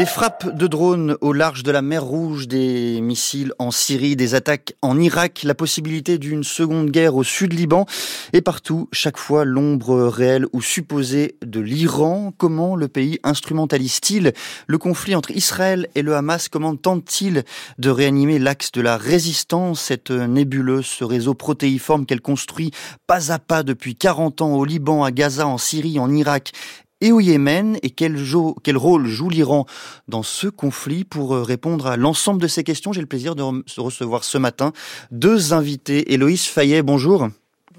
Des frappes de drones au large de la mer Rouge, des missiles en Syrie, des attaques en Irak, la possibilité d'une seconde guerre au sud Liban. Et partout, chaque fois, l'ombre réelle ou supposée de l'Iran. Comment le pays instrumentalise-t-il le conflit entre Israël et le Hamas? Comment tente-t-il de réanimer l'axe de la résistance, cette nébuleuse, ce réseau protéiforme qu'elle construit pas à pas depuis 40 ans au Liban, à Gaza, en Syrie, en Irak et au Yémen et quel, quel rôle joue l'Iran dans ce conflit Pour euh, répondre à l'ensemble de ces questions, j'ai le plaisir de recevoir ce matin deux invités. Héloïse Fayet, bonjour.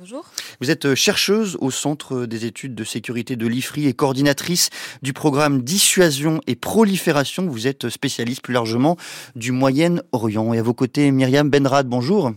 Bonjour. Vous êtes euh, chercheuse au Centre des études de sécurité de l'IFRI et coordinatrice du programme Dissuasion et Prolifération. Vous êtes spécialiste plus largement du Moyen-Orient. Et à vos côtés, Myriam Benrad, bonjour.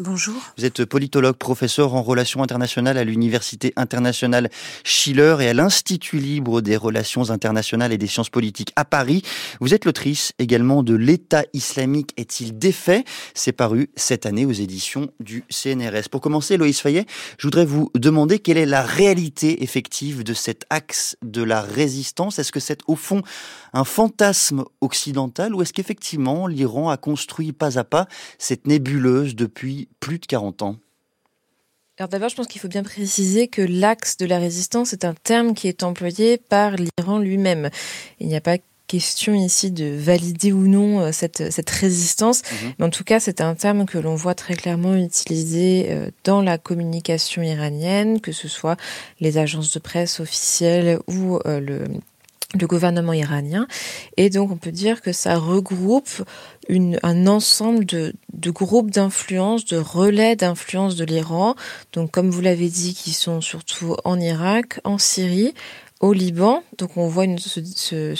Bonjour. Vous êtes politologue, professeur en relations internationales à l'Université internationale Schiller et à l'Institut libre des relations internationales et des sciences politiques à Paris. Vous êtes l'autrice également de L'État islamique est-il défait? C'est paru cette année aux éditions du CNRS. Pour commencer, Loïs Fayet, je voudrais vous demander quelle est la réalité effective de cet axe de la résistance. Est-ce que c'est au fond un fantasme occidental ou est-ce qu'effectivement l'Iran a construit pas à pas cette nébuleuse depuis plus de 40 ans alors d'abord, je pense qu'il faut bien préciser que l'axe de la résistance est un terme qui est employé par l'Iran lui-même. Il n'y a pas question ici de valider ou non euh, cette, cette résistance, mhm. mais en tout cas, c'est un terme que l'on voit très clairement utilisé euh, dans la communication iranienne, que ce soit les agences de presse officielles ou euh, le le gouvernement iranien. Et donc on peut dire que ça regroupe une, un ensemble de, de groupes d'influence, de relais d'influence de l'Iran. Donc comme vous l'avez dit, qui sont surtout en Irak, en Syrie, au Liban. Donc on voit une, se, se,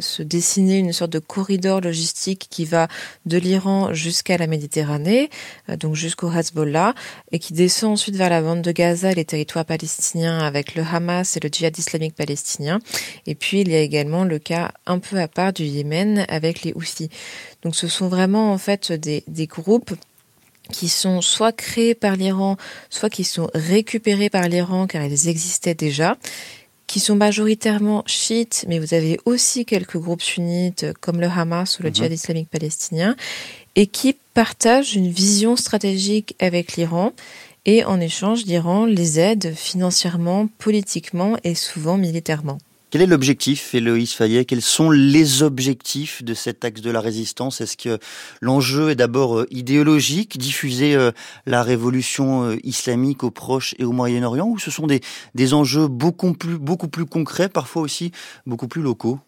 se, dessiner une sorte de corridor logistique qui va de l'Iran jusqu'à la Méditerranée, euh, donc jusqu'au Hezbollah, et qui descend ensuite vers la bande de Gaza et les territoires palestiniens avec le Hamas et le djihad islamique palestinien. Et puis il y a également le cas un peu à part du Yémen avec les Houthis. Donc ce sont vraiment en fait des, des groupes qui sont soit créés par l'Iran, soit qui sont récupérés par l'Iran car ils existaient déjà qui sont majoritairement chiites, mais vous avez aussi quelques groupes sunnites comme le Hamas ou le mhm. djihad islamique palestinien, et qui partagent une vision stratégique avec l'Iran. Et en échange, l'Iran les aide financièrement, politiquement et souvent militairement. Quel est l'objectif, Héloïse Fayet? Quels sont les objectifs de cet axe de la résistance? Est-ce que l'enjeu est d'abord euh, idéologique, diffuser euh, la révolution euh, islamique au Proche et au Moyen-Orient, ou ce sont des, des enjeux beaucoup plus, beaucoup plus concrets, parfois aussi beaucoup plus locaux?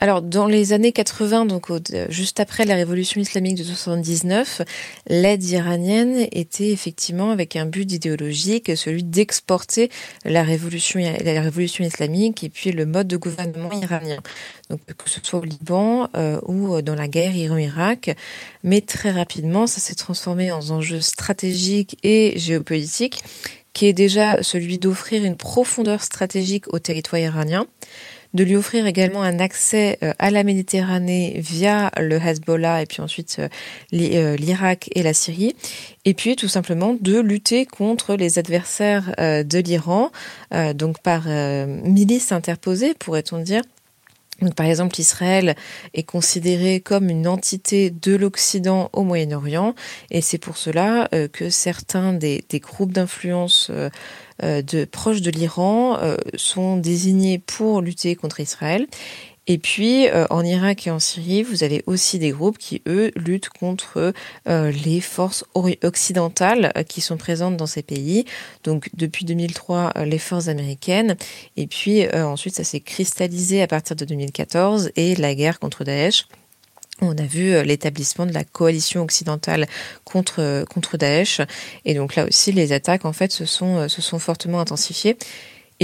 Alors, dans les années 80, donc juste après la révolution islamique de 79, l'aide iranienne était effectivement avec un but idéologique, celui d'exporter la révolution, la révolution islamique et puis le mode de gouvernement iranien. Donc, que ce soit au Liban euh, ou dans la guerre Iran-Irak. Mais très rapidement, ça s'est transformé en enjeu stratégique et géopolitique, qui est déjà celui d'offrir une profondeur stratégique au territoire iranien de lui offrir également un accès euh, à la Méditerranée via le Hezbollah et puis ensuite euh, euh, l'Irak et la Syrie, et puis tout simplement de lutter contre les adversaires de l'Iran, donc par milice interposée, pourrait-on dire, donc, par exemple, Israël est considéré comme une entité de l'Occident au Moyen-Orient, et c'est pour cela que certains des, groupes d'influence de proches de l'Iran euh, sont désignés pour lutter contre Israël. Et puis euh, en Irak et en Syrie, vous avez aussi des groupes qui, eux, luttent contre les forces occidentales qui sont présentes dans ces pays. Donc depuis 2003, les forces américaines. Et puis ensuite, ça s'est cristallisé à partir de 2014 et la guerre contre Daesh. On a vu euh, l'établissement de la coalition occidentale contre, euh, contre Daesh. Et donc là aussi, les attaques, en fait, se sont, euh, se sont fortement intensifiées.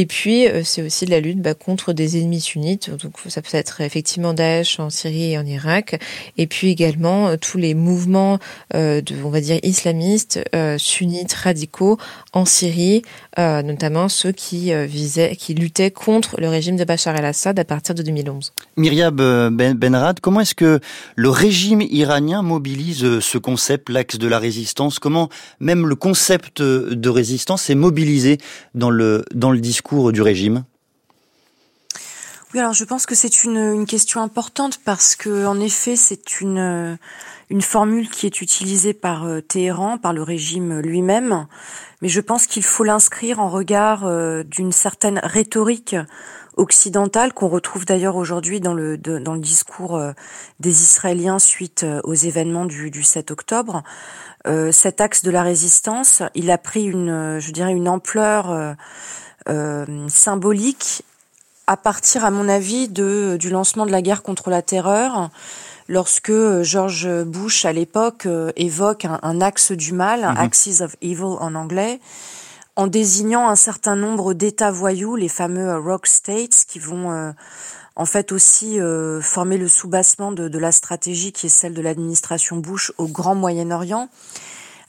Et puis, euh, c'est aussi la lutte bah, contre des ennemis sunnites. Donc, ça peut être effectivement Daesh en Syrie et en Irak. Et puis également euh, tous les mouvements, euh, de, on va dire, islamistes, sunnites, radicaux en Syrie, notamment ceux qui visaient, qui luttaient contre le régime de Bachar el-Assad à partir de 2011. Myriam ben Benrad, comment est-ce que le régime iranien mobilise ce concept, l'axe de la résistance? Comment même le concept de résistance est mobilisé dans le, dans le discours? Du régime Oui, alors je pense que c'est une, une, question importante parce que en effet c'est une une formule qui est utilisée par euh, Téhéran, par le régime lui-même, mais je pense qu'il faut l'inscrire en regard euh, d'une certaine rhétorique occidentale qu'on retrouve d'ailleurs aujourd'hui dans le dans le discours euh, des Israéliens suite aux événements du, du 7 octobre. cet axe de la résistance, il a pris une, je dirais, une ampleur symbolique à partir, à mon avis, de, du lancement de la guerre contre la terreur, lorsque euh, George Bush, à l'époque, euh, évoque un, axe du mal, un mhm. axis of evil en anglais, en désignant un certain nombre d'États voyous, les fameux euh, rock states, qui vont en fait aussi former le soubassement de, de, la stratégie qui est celle de l'administration Bush au Grand Moyen-Orient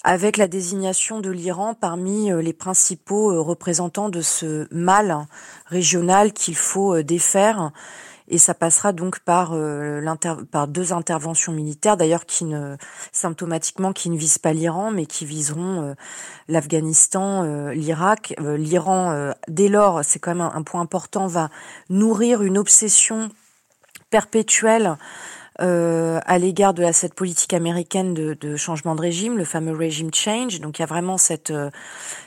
avec la désignation de l'Iran parmi euh, les principaux euh, représentants de ce mal régional qu'il faut euh, défaire. Et ça passera donc par, deux interventions militaires, d'ailleurs qui ne symptomatiquement qui ne visent pas l'Iran, mais qui viseront l'Afghanistan, l'Irak, l'Iran. dès lors, c'est quand même un, point important, va nourrir une obsession perpétuelle euh, à l'égard de la, cette politique américaine de, de, changement de régime, le fameux régime change. Donc il y a vraiment cette euh,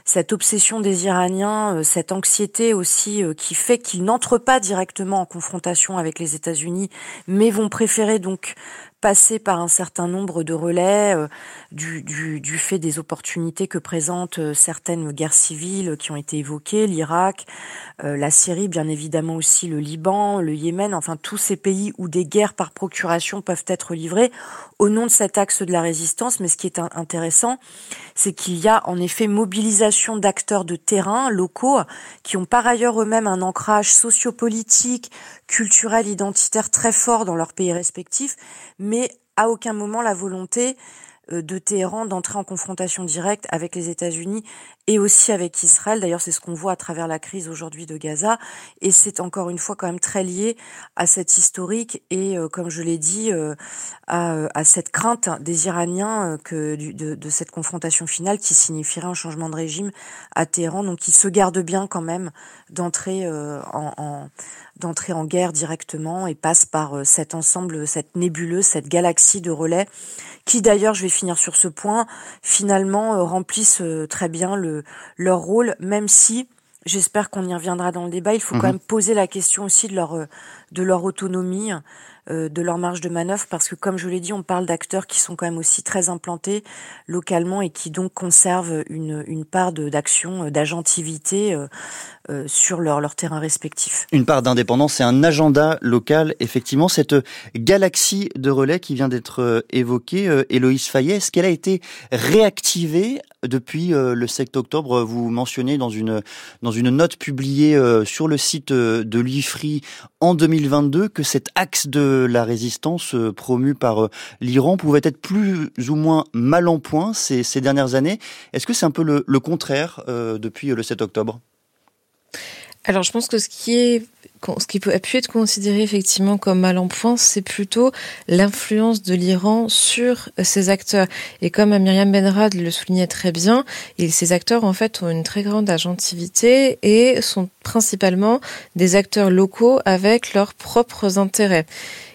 cette obsession des Iraniens, euh, cette anxiété aussi qui fait qu'ils n'entrent pas directement en confrontation avec les États-Unis, mais vont préférer donc passer par un certain nombre de relais euh, du, fait des opportunités que présentent euh, certaines guerres civiles qui ont été évoquées, l'Irak, euh, la Syrie, bien évidemment aussi le Liban, le Yémen, enfin tous ces pays où des guerres par procuration peuvent être livrées au nom de cet axe de la résistance. Mais ce qui est intéressant, c'est qu'il y a en effet mobilisation d'acteurs de terrain locaux qui ont par ailleurs eux-mêmes un ancrage sociopolitique, culturel, identitaire très fort dans leurs pays respectifs, mais à aucun moment la volonté euh, de Téhéran d'entrer en confrontation directe avec les États-Unis et aussi avec Israël. D'ailleurs, c'est ce qu'on voit à travers la crise aujourd'hui de Gaza. Et c'est encore une fois quand même très lié à cette historique et, euh, comme je l'ai dit, euh, à, cette crainte des Iraniens que de, cette confrontation finale qui signifierait un changement de régime à Téhéran. Donc, ils se gardent bien quand même d'entrer en, en d'entrer en guerre directement et passe par cet ensemble, cette nébuleuse, cette galaxie de relais qui d'ailleurs, je vais finir sur ce point, finalement euh, remplissent euh, très bien le, leur rôle, même si j'espère qu'on y reviendra dans le débat. Il faut quand mhm. même poser la question aussi de leur euh, de leur autonomie, de leur marge de manœuvre, parce que comme je l'ai dit, on parle d'acteurs qui sont quand même aussi très implantés localement et qui donc conservent une, une part d'action, d'agentivité euh, sur leur, leur terrain respectif. Une part d'indépendance et un agenda local, effectivement. Cette galaxie de relais qui vient d'être euh, évoquée, euh, Héloïse Fayet, est-ce qu'elle a été réactivée depuis le 7 octobre? Vous mentionnez dans une, dans une note publiée sur le site de l'IFRI en 2022 que cet axe de la résistance promu par l'Iran pouvait être plus ou moins mal en point ces, dernières années. Est-ce que c'est un peu le, le contraire depuis le 7 octobre? Alors, je pense que ce qui est ce qui peut pu être considéré effectivement comme mal en point, c'est plutôt l'influence de l'Iran sur ces acteurs. Et comme Myriam Benrad le soulignait très bien, ces acteurs en fait ont une très grande agentivité et sont principalement des acteurs locaux avec leurs propres intérêts.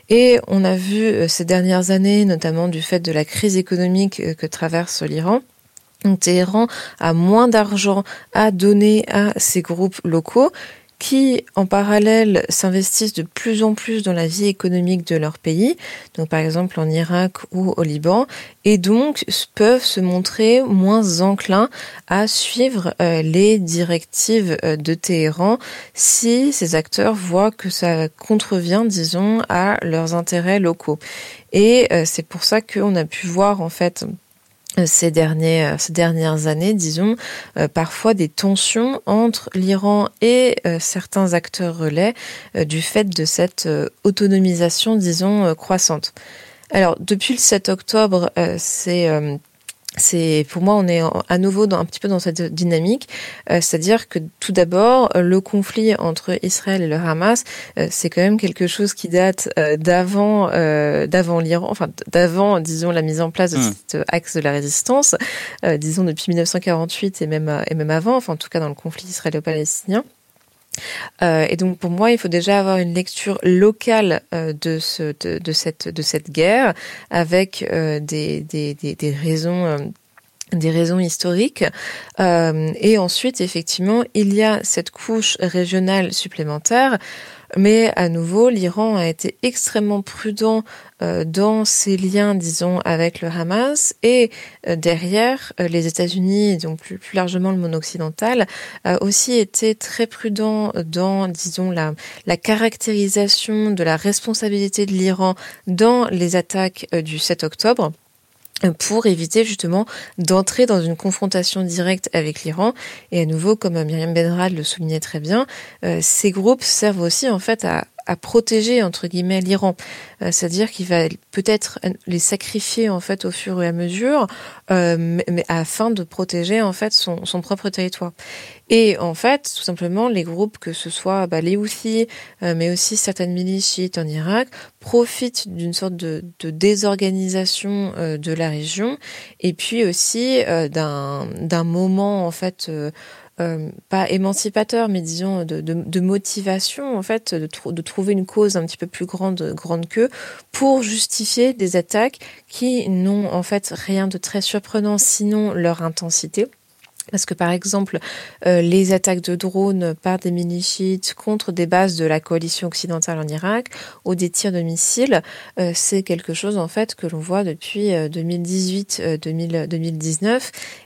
Et on a vu euh, ces dernières années, notamment du fait de la crise économique euh, que traverse l'Iran, Téhéran a moins d'argent à donner à ces groupes locaux qui, en parallèle, s'investissent de plus en plus dans la vie économique de leur pays, donc par exemple en Irak ou au Liban, et donc peuvent se montrer moins enclins à suivre euh, les directives euh, de Téhéran si ces acteurs voient que ça contrevient, disons, à leurs intérêts locaux. Et euh, c'est pour ça qu'on a pu voir, en fait, ces, derniers, euh, ces dernières années, disons, euh, parfois des tensions entre l'Iran et euh, certains acteurs relais du fait de cette autonomisation, disons, croissante. Alors, depuis le 7 octobre, c'est c'est pour moi on est à nouveau dans, un petit peu dans cette dynamique, euh, c'est-à-dire que tout d'abord le conflit entre Israël et le Hamas, euh, c'est quand même quelque chose qui date euh, d'avant d'avant l'Iran, enfin d'avant disons la mise en place de hmm. cet axe de la résistance, disons depuis 1948 et même et même avant, enfin en tout cas dans le conflit israélo-palestinien. Euh, et donc pour moi, il faut déjà avoir une lecture locale euh, de, ce, de, cette, de cette guerre avec euh, des, des, des, des, raisons des raisons historiques. Et ensuite, effectivement, il y a cette couche régionale supplémentaire. Mais à nouveau, l'Iran a été extrêmement prudent euh, dans ses liens, disons, avec le Hamas. Et euh, derrière, euh, les États-Unis, donc plus, largement le monde occidental, a aussi été très prudent dans, disons, la, la caractérisation de la responsabilité de l'Iran dans les attaques du 7 octobre pour éviter justement d'entrer dans une confrontation directe avec l'Iran. Et à nouveau, comme Myriam Benrad le soulignait très bien, euh, ces groupes servent aussi en fait à, à protéger entre guillemets l'Iran, c'est-à-dire qu'il va peut-être les sacrifier en fait au fur et à mesure, euh, mais, mais, afin de protéger en fait son, son, propre territoire. Et en fait, tout simplement, les groupes, que ce soit bah, les Houthis, euh, mais aussi certaines milices chiites en Irak, profitent d'une sorte de, de désorganisation euh, de la région, et puis aussi euh, d'un moment en fait euh, pas émancipateur, mais disons de, de, de, motivation en fait, de, de, trouver une cause un petit peu plus grande, grande qu'eux, pour justifier des attaques qui n'ont en fait rien de très surprenant, sinon leur intensité. Parce que par exemple, euh, les attaques de drones par des milichites contre des bases de la coalition occidentale en Irak ou des tirs de missiles, euh, c'est quelque chose en fait que l'on voit depuis 2018-2019. Euh,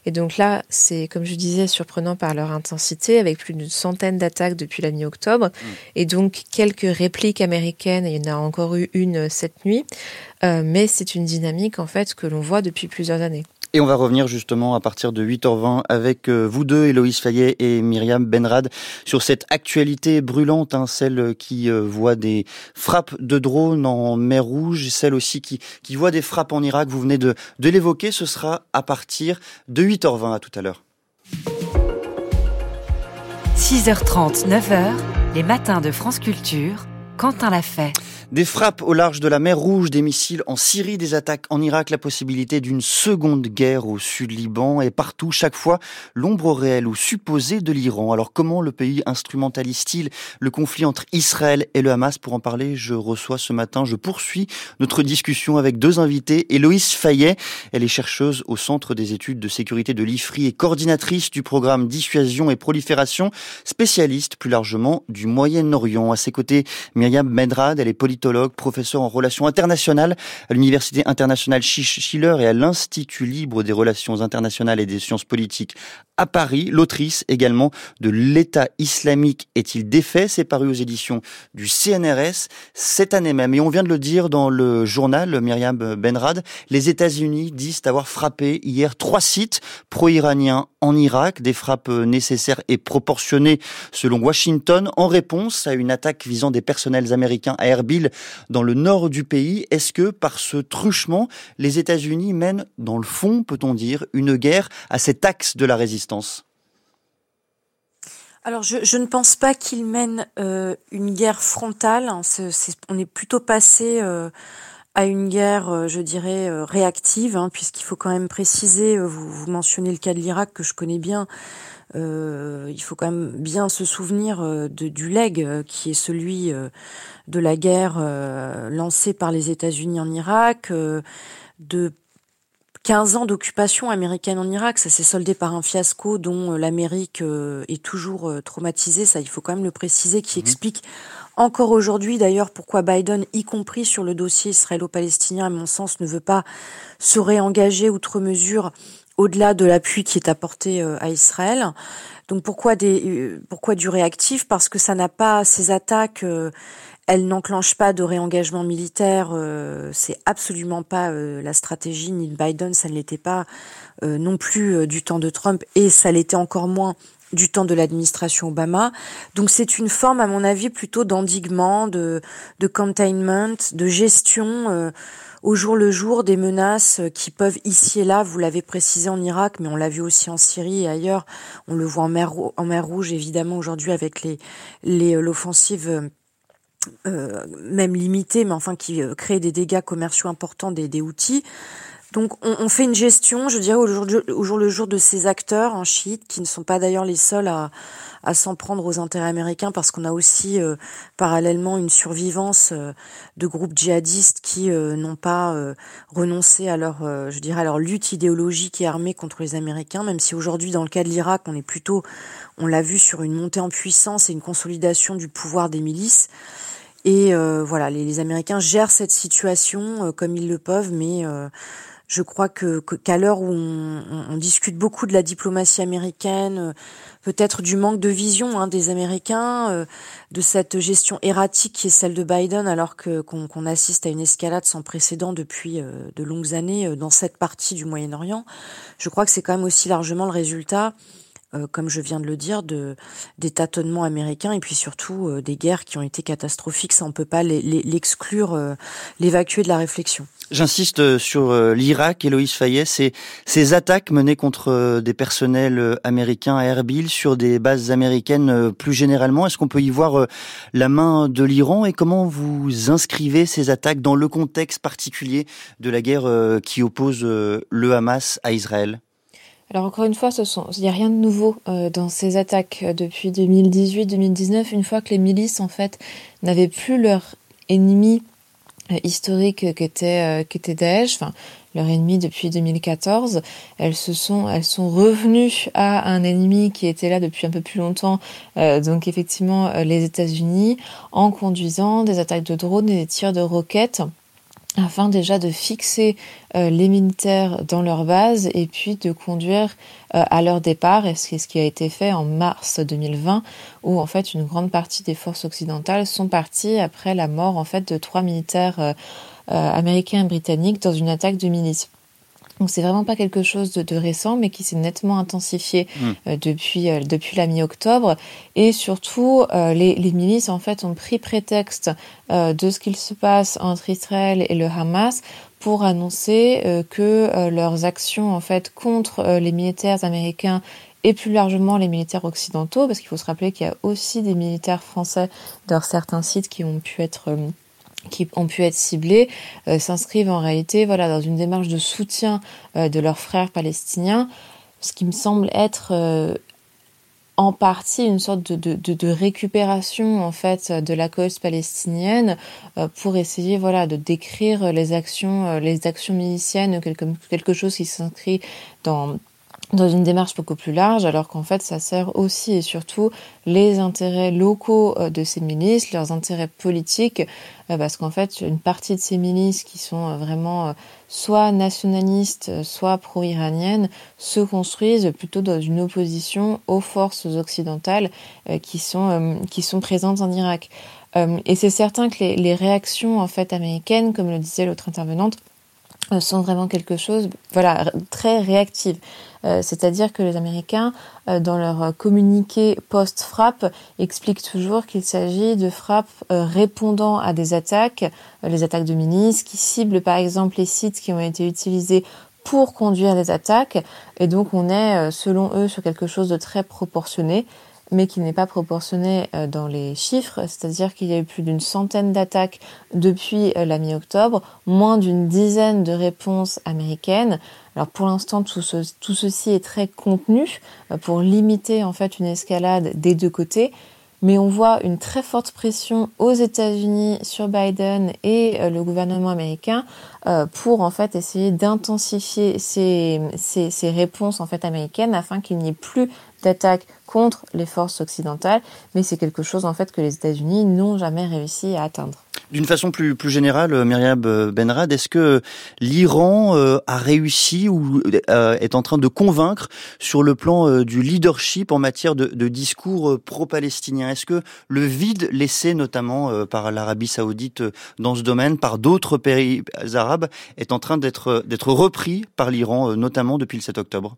Et donc là, c'est comme je disais surprenant par leur intensité, avec plus d'une centaine d'attaques depuis la mi-octobre, mmh. et donc quelques répliques américaines. Il y en a encore eu une cette nuit, mais c'est une dynamique en fait que l'on voit depuis plusieurs années. Et on va revenir justement à partir de 8h20 avec euh, vous deux, Héloïse Fayet et Myriam Benrad, sur cette actualité brûlante, hein, celle qui euh, voit des frappes de drones en mer Rouge, celle aussi qui, voit des frappes en Irak. Vous venez de, l'évoquer, ce sera à partir de 8h20 à tout à l'heure. 6h30, 9h, les matins de France Culture, Quentin l'a. Des frappes au large de la mer Rouge, des missiles en Syrie, des attaques en Irak, la possibilité d'une seconde guerre au sud Liban et partout, chaque fois, l'ombre réelle ou supposée de l'Iran. Alors comment le pays instrumentalise-t-il le conflit entre Israël et le Hamas? Pour en parler, je reçois ce matin, je poursuis notre discussion avec deux invités. Héloïse Fayet, elle est chercheuse au Centre des études de sécurité de l'IFRI et coordinatrice du programme Dissuasion et Prolifération, spécialiste plus largement du Moyen-Orient. À ses côtés, Myriam Medrad, elle est politique professeur en relations internationales à l'Université internationale Schiller et à l'Institut libre des relations internationales et des sciences politiques à Paris. L'autrice également de L'État islamique est-il défait? C'est paru aux éditions du CNRS cette année même. Et on vient de le dire dans le journal, Myriam Benrad, les États-Unis disent avoir frappé hier trois sites pro-iraniens en Irak, des frappes nécessaires et proportionnées selon Washington, en réponse à une attaque visant des personnels américains à Erbil dans le nord du pays. Est-ce que par ce truchement, les États-Unis mènent, dans le fond, peut-on dire, une guerre à cet axe de la résistance? Alors, je, ne pense pas qu'ils mènent euh, une guerre frontale. Est, on est plutôt passé euh, à une guerre, euh, je dirais, euh, réactive, hein, puisqu'il faut quand même préciser, euh, vous, mentionnez le cas de l'Irak que je connais bien, il faut quand même bien se souvenir de, du leg qui est celui de la guerre lancée par les États-Unis en Irak, de 15 ans d'occupation américaine en Irak, ça s'est soldé par un fiasco dont l'Amérique est toujours traumatisée, ça il faut quand même le préciser, qui mmh. explique encore aujourd'hui, d'ailleurs, pourquoi Biden, y compris sur le dossier israélo-palestinien, à mon sens, ne veut pas se réengager outre mesure au-delà de l'appui qui est apporté euh, à Israël. Donc pourquoi des euh, pourquoi du réactif? Parce que ça n'a pas ces attaques. Euh, elles n'enclenchent pas de réengagement militaire. c'est absolument pas la stratégie ni de Biden. Ça ne l'était pas non plus du temps de Trump et ça l'était encore moins du temps de l'administration Obama. Donc c'est une forme, à mon avis, plutôt d'endiguement, de, de containment, de gestion euh, au jour le jour des menaces qui peuvent ici et là, vous l'avez précisé en Irak, mais on l'a vu aussi en Syrie et ailleurs. On le voit en mer, en mer Rouge, évidemment, aujourd'hui avec les euh, l'offensive. Euh, même limitée, mais enfin qui euh, crée des dégâts commerciaux importants des, des outils Donc on, fait une gestion, je dirais, au jour, le jour de ces acteurs en chiites, qui ne sont pas d'ailleurs les seuls à, à s'en prendre aux intérêts américains, parce qu'on a aussi euh, parallèlement une survivance euh, de groupes djihadistes qui euh, n'ont pas renoncé à leur, je dirais, à leur lutte idéologique et armée contre les Américains, même si aujourd'hui, dans le cas de l'Irak, on est plutôt, on l'a vu, sur une montée en puissance et une consolidation du pouvoir des milices. Et voilà, les, les, Américains gèrent cette situation comme ils le peuvent, mais je crois que qu'à l'heure où on, discute beaucoup de la diplomatie américaine, euh, peut-être du manque de vision hein, des Américains, euh, de cette gestion erratique qui est celle de Biden, alors que qu'on assiste à une escalade sans précédent depuis euh, de longues années dans cette partie du Moyen-Orient, je crois que c'est quand même aussi largement le résultat comme je viens de le dire, de, des tâtonnements américains et puis surtout des guerres qui ont été catastrophiques. Ça, on peut pas l'exclure, l'évacuer de la réflexion. J'insiste euh, sur euh, l'Irak, Héloïse Fayet, ces, ces attaques menées contre euh, des personnels américains à Erbil sur des bases américaines plus généralement. Est-ce qu'on peut y voir la main de l'Iran et comment vous inscrivez ces attaques dans le contexte particulier de la guerre qui oppose le Hamas à Israël? Alors encore une fois, il n'y a rien de nouveau dans ces attaques depuis 2018-2019, une fois que les milices en fait n'avaient plus leur ennemi euh, historique qu'était euh, qu'était Daesh, enfin leur ennemi depuis 2014, elles se sont elles sont revenues à un ennemi qui était là depuis un peu plus longtemps, euh, donc effectivement les États-Unis, en conduisant des attaques de drones et des tirs de roquettes afin déjà de fixer euh, les militaires dans leur base et puis de conduire euh, à leur départ, et c'est ce qui a été fait en mars 2020, où en fait une grande partie des forces occidentales sont parties après la mort en fait de trois militaires euh, américains et britanniques dans une attaque de milice. Donc c'est vraiment pas quelque chose de, de récent, mais qui s'est nettement intensifié hmm. euh, depuis euh, depuis la mi-octobre. Et surtout, euh, les, les, milices en fait ont pris prétexte de ce qu'il se passe entre Israël et le Hamas pour annoncer que leurs actions en fait contre les militaires américains et plus largement les militaires occidentaux, parce qu'il faut se rappeler qu'il y a aussi des militaires français dans certains sites qui ont pu être qui ont pu être ciblés euh, s'inscrivent en réalité voilà dans une démarche de soutien euh, de leurs frères palestiniens, ce qui me semble être euh, en partie une sorte de, de, de, récupération en fait de la cause palestinienne pour essayer voilà de décrire les actions les actions miliciennes quelque, quelque chose qui s'inscrit dans dans une démarche beaucoup plus large, alors qu'en fait ça sert aussi et surtout les intérêts locaux euh, de ces milices, leurs intérêts politiques, euh, parce qu'en fait une partie de ces milices qui sont euh, vraiment soit nationalistes, soit pro-iraniennes, se construisent plutôt dans une opposition aux forces occidentales qui sont qui sont présentes en Irak. Et c'est certain que les, les réactions en fait américaines, comme le disait l'autre intervenante, sont vraiment quelque chose, voilà, très réactive. Euh, c'est-à-dire que les Américains, euh, dans leur communiqué post-frappe, expliquent toujours qu'il s'agit de frappes euh, répondant à des attaques, les attaques de milices, qui ciblent par exemple les sites qui ont été utilisés pour conduire des attaques. Et donc on est, selon eux, sur quelque chose de très proportionné mais qui n'est pas proportionné dans les chiffres, c'est-à-dire qu'il y a eu plus d'une centaine d'attaques depuis la mi-octobre, moins d'une dizaine de réponses américaines. Alors pour l'instant, tout, ceci est très contenu euh, pour limiter en fait une escalade des deux côtés. Mais on voit une très forte pression aux États-Unis sur Biden et euh, le gouvernement américain euh, pour en fait essayer d'intensifier ces, réponses américaines afin qu'il n'y ait plus d'attaques contre les forces occidentales. Mais c'est quelque chose en fait que les États-Unis n'ont jamais réussi à atteindre. D'une façon plus, plus générale, euh, Myriam Benrad, est-ce que l'Iran euh, a réussi ou euh, est en train de convaincre sur le plan du leadership en matière de, de discours pro-palestinien? Est-ce que le vide laissé notamment par l'Arabie saoudite dans ce domaine, par d'autres pays arabes, est en train d'être repris par l'Iran, notamment depuis le 7 octobre?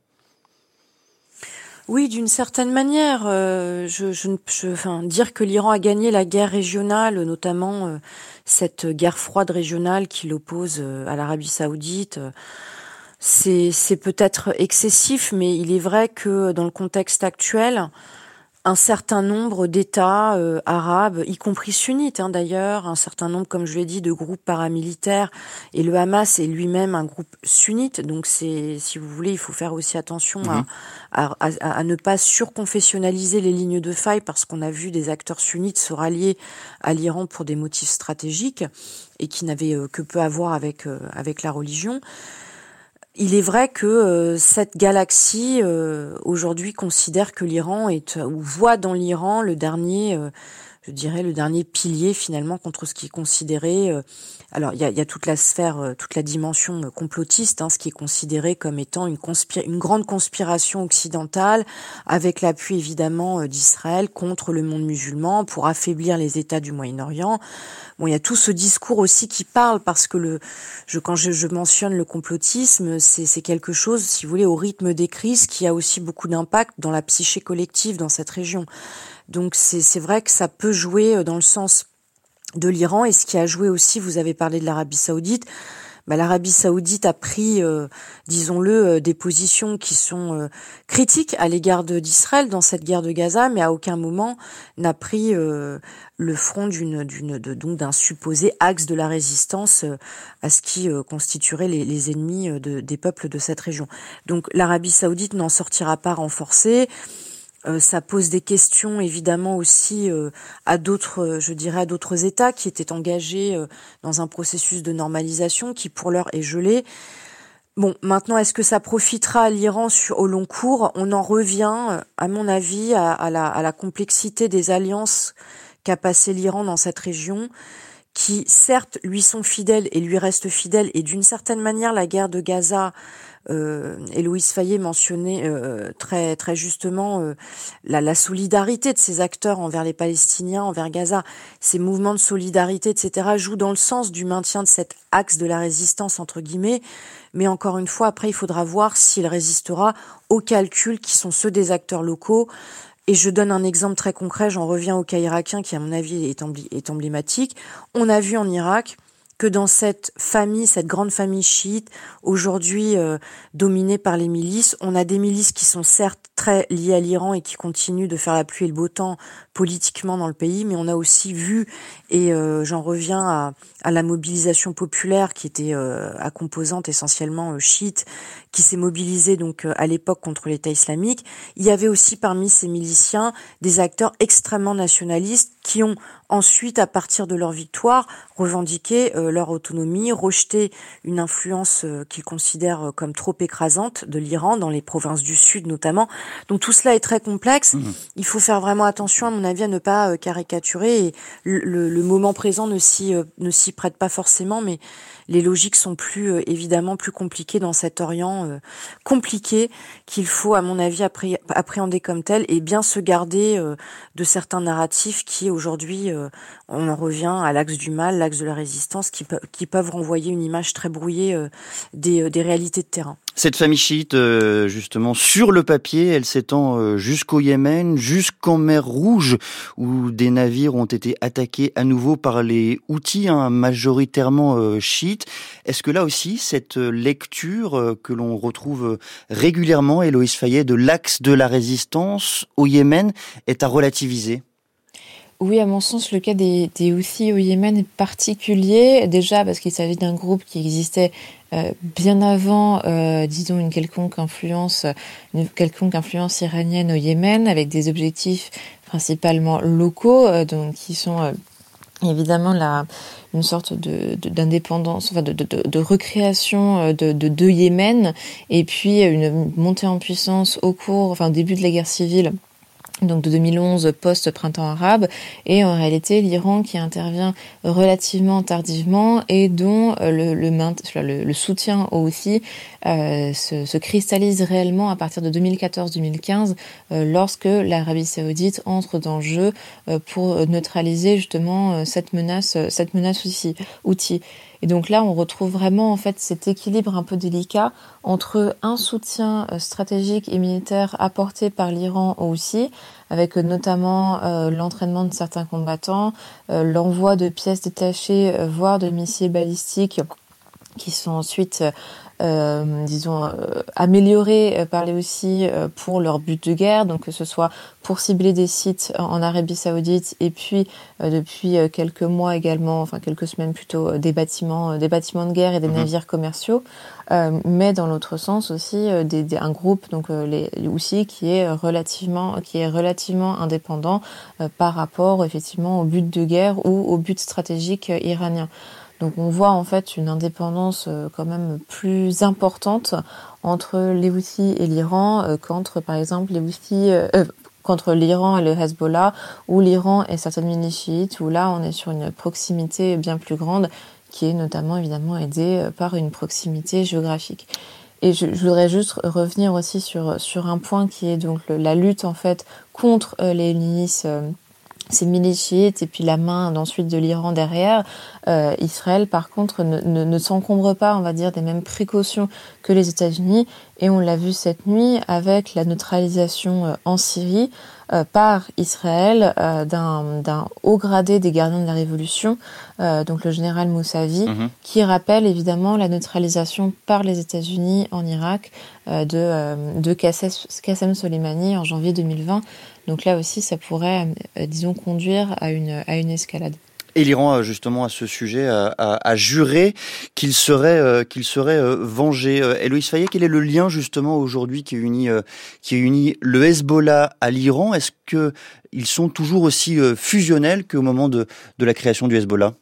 Oui, d'une certaine manière, euh, je, je, je, dire que l'Iran a gagné la guerre régionale, notamment euh, cette guerre froide régionale qui l'oppose euh, à l'Arabie saoudite, c'est peut-être excessif, mais il est vrai que dans le contexte actuel, un certain nombre d'États euh, arabes, y compris sunnites hein, d'ailleurs, un certain nombre, comme je l'ai dit, de groupes paramilitaires. Et le Hamas est lui-même un groupe sunnite, donc c'est, si vous voulez, il faut faire aussi attention à, mhm. à, ne pas surconfessionnaliser les lignes de faille, parce qu'on a vu des acteurs sunnites se rallier à l'Iran pour des motifs stratégiques et qui n'avaient euh, que peu à voir avec euh, avec la religion. Il est vrai que euh, cette galaxie euh, aujourd'hui considère que l'Iran est ou voit dans l'Iran le dernier, euh, je dirais le dernier pilier finalement contre ce qui est considéré alors il y a, toute la sphère, euh, toute la dimension euh, complotiste, hein, ce qui est considéré comme étant une, une grande conspiration occidentale, avec l'appui évidemment euh, d'Israël contre le monde musulman pour affaiblir les États du Moyen-Orient. Bon, il y a tout ce discours aussi qui parle parce que le, je, quand je, je mentionne le complotisme, c'est quelque chose, si vous voulez, au rythme des crises, qui a aussi beaucoup d'impact dans la psyché collective dans cette région. Donc c'est vrai que ça peut jouer dans le sens de l'Iran et ce qui a joué aussi, vous avez parlé de l'Arabie saoudite, bah, l'Arabie saoudite a pris, euh, disons-le, euh, des positions qui sont euh, critiques à l'égard d'Israël dans cette guerre de Gaza, mais à aucun moment n'a pris le front d'une, d'un supposé axe de la résistance à ce qui constituerait les, ennemis de, des peuples de cette région. Donc l'Arabie saoudite n'en sortira pas renforcée. Euh, ça pose des questions évidemment aussi euh, à d'autres, euh, je dirais, à d'autres États qui étaient engagés dans un processus de normalisation qui pour l'heure est gelé. Bon, maintenant, est-ce que ça profitera à l'Iran au long cours? On en revient, à mon avis, à, la, à la complexité des alliances qu'a passé l'Iran dans cette région qui certes lui sont fidèles et lui restent fidèles et d'une certaine manière la guerre de Gaza euh, Héloïse Fayet mentionnait euh, très très justement euh, la, la, solidarité de ces acteurs envers les Palestiniens, envers Gaza. Ces mouvements de solidarité, etc., jouent dans le sens du maintien de cet axe de la résistance entre guillemets. Mais encore une fois, après, il faudra voir s'il résistera aux calculs qui sont ceux des acteurs locaux. Et je donne un exemple très concret, j'en reviens au cas irakien qui, à mon avis, est emblématique. On a vu en Irak que dans cette famille, cette grande famille chiite, aujourd'hui euh, dominée par les milices, on a des milices qui sont certes très liées à l'Iran et qui continuent de faire la pluie et le beau temps politiquement dans le pays, mais on a aussi vu, et euh, j'en reviens à, à, la mobilisation populaire qui était euh, à composante essentiellement chiite, qui s'est mobilisée donc à l'époque contre l'État islamique. Il y avait aussi parmi ces miliciens des acteurs extrêmement nationalistes qui ont ensuite, à partir de leur victoire, revendiqué euh, leur autonomie, rejeté une influence euh, qu'ils considèrent euh, comme trop écrasante de l'Iran, dans les provinces du Sud notamment. Donc tout cela est très complexe. Mmh. Il faut faire vraiment attention, à mon avis, à ne pas caricaturer. Et le, le moment présent ne s'y ne s'y prête pas forcément, mais les logiques sont plus euh, évidemment plus compliquées dans cet Orient euh, compliqué qu'il faut, à mon avis, appréhender comme tel et bien se garder euh, de certains narratifs qui aujourd'hui, on en revient à l'axe du mal, l'axe de la résistance, qui, peuvent renvoyer une image très brouillée des réalités de terrain. Cette famille chiite, euh, justement, sur le papier, elle s'étend euh, jusqu'au Yémen, jusqu'en mer Rouge, où des navires ont été attaqués à nouveau par les outils hein, majoritairement euh, chiites. Est-ce que là aussi, cette lecture que l'on retrouve régulièrement, Héloïse Fayet, de l'axe de la résistance au Yémen est à relativiser? Oui, à mon sens, le cas des, Houthis au Yémen est particulier. Déjà parce qu'il s'agit d'un groupe qui existait euh, bien avant, euh, disons, une quelconque influence, iranienne au Yémen, avec des objectifs principalement locaux, euh, donc qui sont évidemment la, une sorte de, d'indépendance, enfin de, de, de, recréation de, de, de Yémen, et puis une montée en puissance au cours, enfin au début de la guerre civile donc de 2011 post-printemps arabe, et en réalité l'Iran qui intervient relativement tardivement et dont euh, le, le, le, soutien aussi euh, se, se, cristallise réellement à partir de 2014-2015 euh, lorsque l'Arabie saoudite entre dans le jeu euh, pour neutraliser justement cette menace, cette menace aussi, outil. Et donc là, on retrouve vraiment en fait cet équilibre un peu délicat entre un soutien euh, stratégique et militaire apporté par l'Iran aussi, avec notamment euh, l'entraînement de certains combattants, euh, l'envoi de pièces détachées, voire de missiles balistiques qui sont ensuite disons, améliorés par les Houthis pour leur but de guerre, donc que ce soit pour cibler des sites en Arabie Saoudite et puis depuis quelques mois également, enfin quelques semaines plutôt, des bâtiments, des bâtiments de guerre et des mhm. navires commerciaux. Euh, mais dans l'autre sens aussi euh, des, un groupe donc euh, les, aussi qui est relativement qui est relativement indépendant par rapport effectivement au but de guerre ou au but stratégique iranien. Donc on voit en fait une indépendance quand même plus importante entre les Houthis et l'Iran qu'entre par exemple les Houthis contre l'Iran et le Hezbollah, ou l'Iran et certaines mini-chiites, où là on est sur une proximité bien plus grande qui est notamment évidemment aidé euh, par une proximité géographique. Et je, voudrais juste revenir aussi sur, sur un point qui est donc la lutte en fait contre euh, les milices euh, ces milices et puis la main ensuite de l'Iran derrière. Israël, par contre, ne, ne, ne s'encombre pas, on va dire, des mêmes précautions que les États-Unis. Et on l'a vu cette nuit avec la neutralisation en Syrie. Euh, par Israël euh, d'un haut gradé des gardiens de la Révolution, euh, donc le général Moussavi, mhm. qui rappelle évidemment la neutralisation par les États-Unis en Irak de, de Qassem Soleimani en janvier 2020. Donc là aussi, ça pourrait, disons, conduire à une, à une escalade. Et l'Iran, justement, à ce sujet, a, juré qu'il serait, euh, qu'il serait euh, vengé. Euh, Héloïse Fayet, quel est le lien, justement, aujourd'hui qui unit, qui unit le Hezbollah à l'Iran? Est-ce qu'ils sont toujours aussi fusionnels qu'au moment de, de la création du Hezbollah?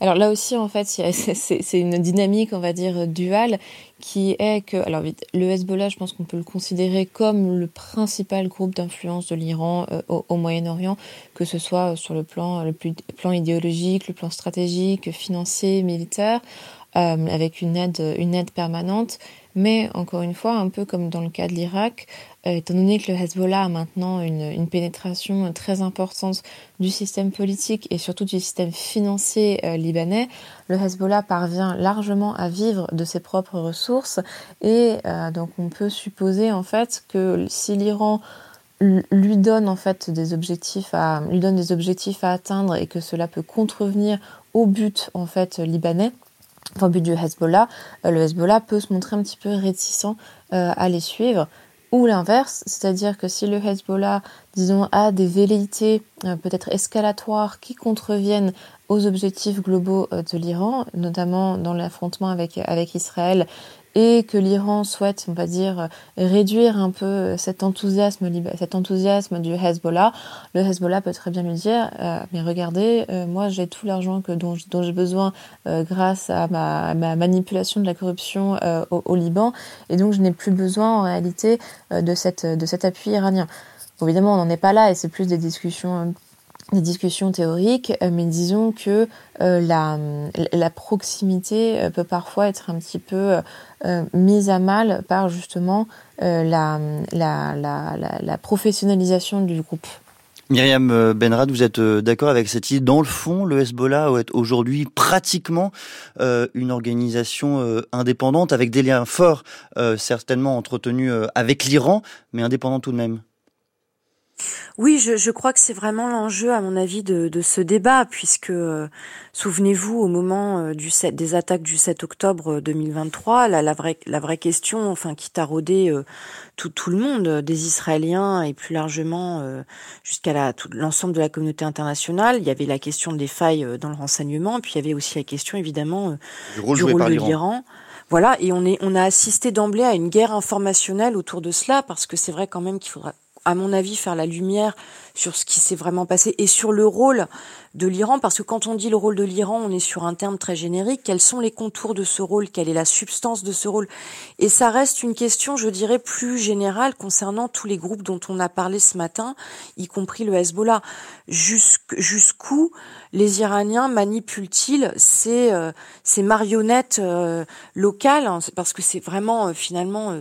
Alors là aussi, en fait, c'est une dynamique, on va dire, duale, qui est que, alors le Hezbollah, je pense qu'on peut le considérer comme le principal groupe d'influence de l'Iran euh, au, Moyen-Orient, que ce soit sur le plan, le plus, plan idéologique, le plan stratégique, financier, militaire, euh, avec une aide, une aide permanente. Mais encore une fois, un peu comme dans le cas de l'Irak, euh, étant donné que le Hezbollah a maintenant une, une, pénétration très importante du système politique et surtout du système financier euh, libanais, le Hezbollah parvient largement à vivre de ses propres ressources et euh, donc on peut supposer en fait que si l'Iran lui donne en fait des objectifs à lui donne des objectifs à atteindre et que cela peut contrevenir au but en fait libanais enfin, au but du Hezbollah, le Hezbollah peut se montrer un petit peu réticent à les suivre ou l'inverse, c'est-à-dire que si le Hezbollah, disons, a des velléités euh, peut-être escalatoires qui contreviennent aux objectifs globaux euh, de l'Iran, notamment dans l'affrontement avec, avec Israël et que l'Iran souhaite, on va dire, réduire un peu cet enthousiasme, cet enthousiasme du Hezbollah, le Hezbollah peut très bien lui dire, euh, mais regardez, euh, moi j'ai tout l'argent que dont, j'ai besoin euh, grâce à ma, ma, manipulation de la corruption au, au, Liban, et donc je n'ai plus besoin en réalité de cette de cet appui iranien. évidemment, on n'en est pas là, et c'est plus des discussions des discussions théoriques, euh, mais disons que euh, la, la, proximité euh, peut parfois être un petit peu mise à mal par justement la, la, la, professionnalisation du groupe. Myriam Benrad, vous êtes d'accord avec cette idée Dans le fond, le Hezbollah est aujourd'hui pratiquement une organisation indépendante avec des liens forts, certainement entretenus avec l'Iran, mais indépendant tout de même. Oui, je, je crois que c'est vraiment l'enjeu, à mon avis, de, de ce débat, puisque euh, souvenez-vous, au moment euh, du 7, des attaques du 7 octobre 2023, la, la, vraie, la vraie question, enfin, qui taraudait euh, tout, tout le monde, des Israéliens et plus largement jusqu'à l'ensemble de la communauté internationale, il y avait la question des failles dans le renseignement, puis il y avait aussi la question, évidemment, du rôle, de l'Iran. Voilà, et on, est, on a assisté d'emblée à une guerre informationnelle autour de cela, parce que c'est vrai quand même qu'il faudra à mon avis, faire la lumière sur ce qui s'est vraiment passé et sur le rôle de l'Iran, parce que quand on dit le rôle de l'Iran, on est sur un terme très générique. Quels sont les contours de ce rôle? Quelle est la substance de ce rôle? Et ça reste une question, je dirais, plus générale concernant tous les groupes dont on a parlé ce matin, y compris le Hezbollah. Jusqu'où les Iraniens manipulent-ils ces, euh, ces marionnettes euh, locales? Hein, Parce que c'est vraiment, euh, finalement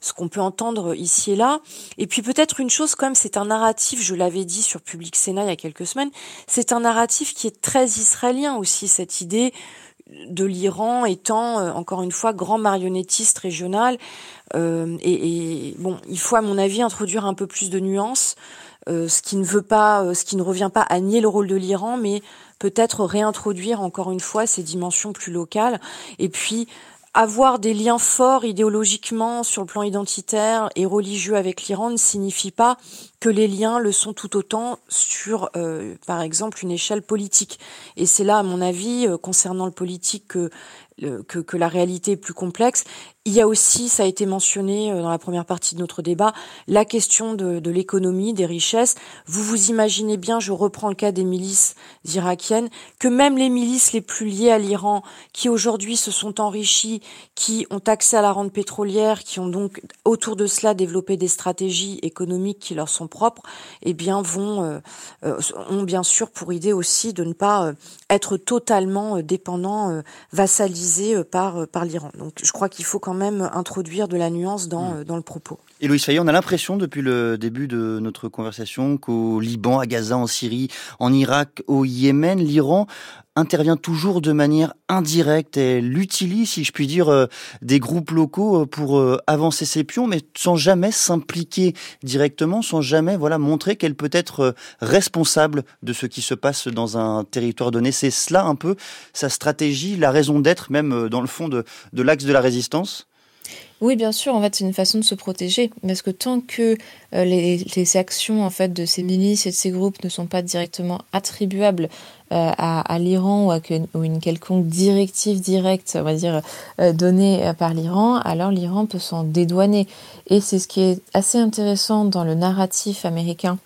ce qu'on peut entendre ici et là. Et puis peut-être une chose quand même, c'est un narratif, je l'avais dit sur Public Sénat il y a quelques semaines, c'est un narratif qui est très israélien aussi, cette idée de l'Iran étant, euh, encore une fois, grand marionnettiste régional. Euh, et, bon, il faut à mon avis introduire un peu plus de nuances, euh, ce qui ne veut pas, ce qui ne revient pas à nier le rôle de l'Iran, mais peut-être réintroduire encore une fois ces dimensions plus locales. Et puis avoir des liens forts idéologiquement sur le plan identitaire et religieux avec l'Iran ne signifie pas que les liens le sont tout autant sur, euh, par exemple, une échelle politique. Et c'est là, à mon avis, euh, concernant le politique, que que, que, la réalité est plus complexe. Il y a aussi, ça a été mentionné euh, dans la première partie de notre débat, la question de, l'économie, des richesses. Vous vous imaginez bien, je reprends le cas des milices irakiennes, que même les milices les plus liées à l'Iran, qui aujourd'hui se sont enrichies, qui ont accès à la rente pétrolière, qui ont donc autour de cela développé des stratégies économiques qui leur sont propres, eh bien vont euh, euh ont bien sûr pour idée aussi de ne pas euh, être totalement dépendants, vassalisés par par l'Iran. Donc je crois qu'il faut quand même introduire de la nuance dans, mmh. dans le propos. Et Louis Fayet, on a l'impression depuis le début de notre conversation qu'au Liban, à Gaza, en Syrie, en Irak, au Yémen, l'Iran intervient toujours de manière indirecte. Elle utilise, si je puis dire, euh, des groupes locaux euh, pour euh, avancer ses pions, mais sans jamais s'impliquer directement, sans jamais voilà montrer qu'elle peut être responsable de ce qui se passe dans un territoire donné. C'est cela un peu sa stratégie, la raison d'être même dans le fond de, de l'axe de la résistance? Oui, bien sûr. En fait, c'est une façon de se protéger, parce que tant que euh, les, actions en fait de ces milices et de ces groupes ne sont pas directement attribuables euh, à, l'Iran ou à une quelconque directive directe, on va dire euh, donnée par l'Iran, alors l'Iran peut s'en dédouaner. Et c'est ce qui est assez intéressant dans le narratif américain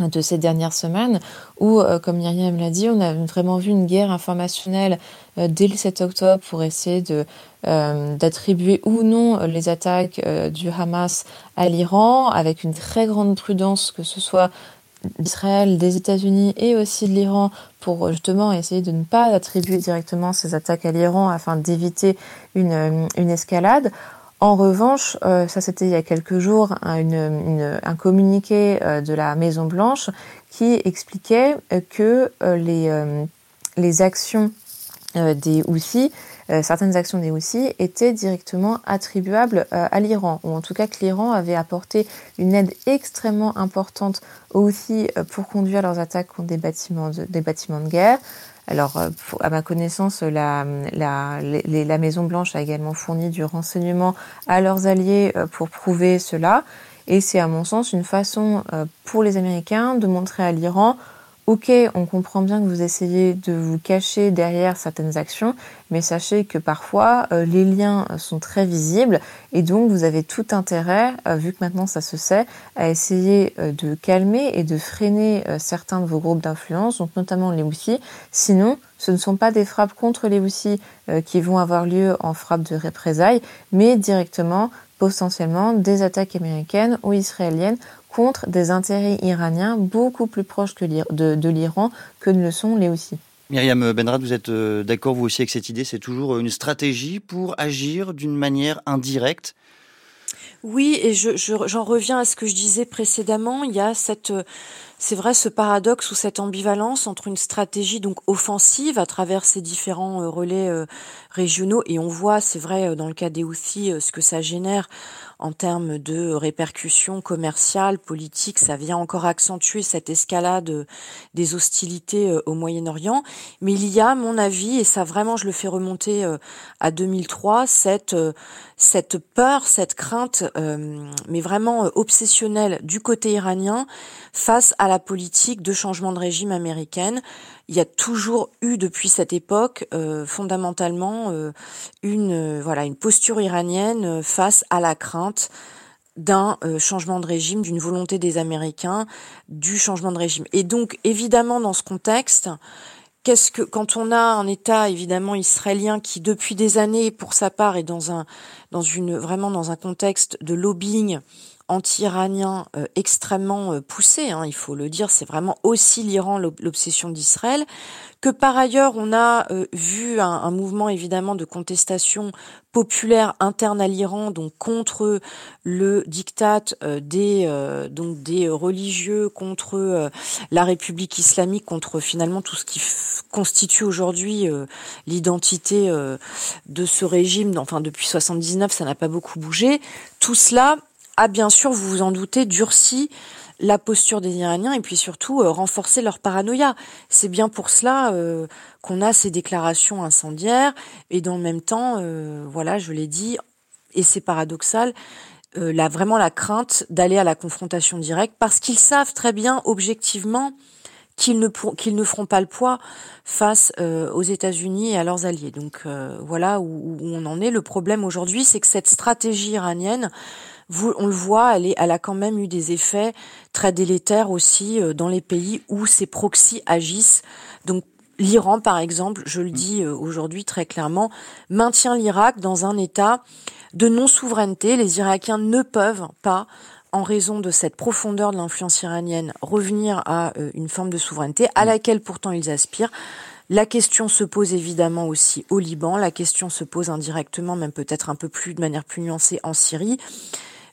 de ces dernières semaines, où, euh, comme Myriam l'a dit, on a vraiment vu une guerre informationnelle euh, dès le 7 octobre pour essayer de euh, d'attribuer ou non les attaques du Hamas à l'Iran, avec une très grande prudence, que ce soit d'Israël, des États-Unis et aussi de l'Iran, pour justement essayer de ne pas attribuer directement ces attaques à l'Iran afin d'éviter une, une escalade. En revanche, euh, ça c'était il y a quelques jours, un, communiqué euh, de la Maison Blanche qui expliquait euh, que les, actions des Houthis, certaines actions des Houthis étaient directement attribuables à l'Iran, ou en tout cas que l'Iran avait apporté une aide extrêmement importante aux Houthis pour conduire leurs attaques contre des bâtiments de guerre. Alors, euh, à ma connaissance, la, Maison Blanche a également fourni du renseignement à leurs alliés euh, pour prouver cela. Et c'est à mon sens une façon euh, pour les Américains de montrer à l'Iran Ok, on comprend bien que vous essayez de vous cacher derrière certaines actions, mais sachez que parfois euh, les liens sont très visibles et donc vous avez tout intérêt, euh, vu que maintenant ça se sait, à essayer euh, de calmer et de freiner certains de vos groupes d'influence, donc notamment les Houthis. Sinon, ce ne sont pas des frappes contre les Houthis qui vont avoir lieu en frappe de représailles, mais directement potentiellement des attaques américaines ou israéliennes contre des intérêts iraniens beaucoup plus proches de l'Iran que ne le sont les Houthis. Myriam Benrad, vous êtes euh, d'accord vous aussi avec cette idée C'est toujours une stratégie pour agir d'une manière indirecte? Oui, et j'en je, reviens à ce que je disais précédemment. Il y a cette, c'est vrai, ce paradoxe ou cette ambivalence entre une stratégie donc offensive à travers ces différents euh, relais euh, régionaux, et on voit, c'est vrai, dans le cas des Houthis, ce que ça génère en termes de répercussions commerciales, politiques, ça vient encore accentuer cette escalade des hostilités euh, au Moyen-Orient. Mais il y a, à mon avis, et ça vraiment je le fais remonter euh, à 2003, cette, euh, cette peur, cette crainte, mais vraiment obsessionnelle du côté iranien face à la politique de changement de régime américaine il y a toujours eu depuis cette époque euh, fondamentalement euh, une euh, voilà une posture iranienne face à la crainte d'un changement de régime, d'une volonté des Américains du changement de régime. Et donc évidemment dans ce contexte, qu'est-ce que quand on a un État évidemment israélien qui depuis des années pour sa part est dans un dans une vraiment dans un contexte de lobbying anti-iranien euh, extrêmement euh, poussé, hein, il faut le dire, c'est vraiment aussi l'Iran l'obsession d'Israël, que par ailleurs on a euh, vu un, un, mouvement évidemment de contestation populaire interne à l'Iran, donc contre le diktat des donc des religieux, contre la République islamique, contre finalement tout ce qui constitue aujourd'hui l'identité de ce régime. Enfin depuis 79, ça n'a pas beaucoup bougé. Tout cela a bien sûr, vous vous en doutez, durci la posture des Iraniens et puis surtout euh, renforcer leur paranoïa. C'est bien pour cela euh, qu'on a ces déclarations incendiaires et dans le même temps, voilà, je l'ai dit, et c'est paradoxal, là vraiment la crainte d'aller à la confrontation directe parce qu'ils savent très bien objectivement qu'ils ne, qu'ils ne feront pas le poids face euh, aux États-Unis et à leurs alliés. Donc euh, voilà où, on en est. Le problème aujourd'hui, c'est que cette stratégie iranienne, vous, on le voit, elle, est, elle a quand même eu des effets très délétères aussi euh, dans les pays où ces proxys agissent. Donc L'Iran, par exemple, je le dis aujourd'hui très clairement, maintient l'Irak dans un état de non-souveraineté. Les Irakiens ne peuvent pas en raison de cette profondeur de l'influence iranienne, revenir à euh, une forme de souveraineté à mm. laquelle pourtant ils aspirent. La question se pose évidemment aussi au Liban, la question se pose indirectement, même peut-être un peu plus de manière plus nuancée en Syrie.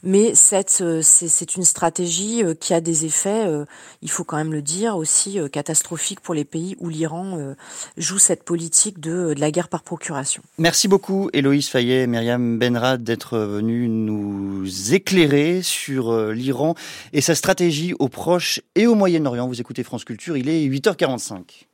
Mais euh, c'est une stratégie euh, qui a des effets, euh, il faut quand même le dire, aussi catastrophiques pour les pays où l'Iran joue cette politique de, la guerre par procuration. Merci beaucoup Héloïse Fayet et Myriam Benrad d'être venus nous éclairer sur l'Iran et sa stratégie au Proche et au Moyen-Orient. Vous écoutez France Culture, il est 8h45.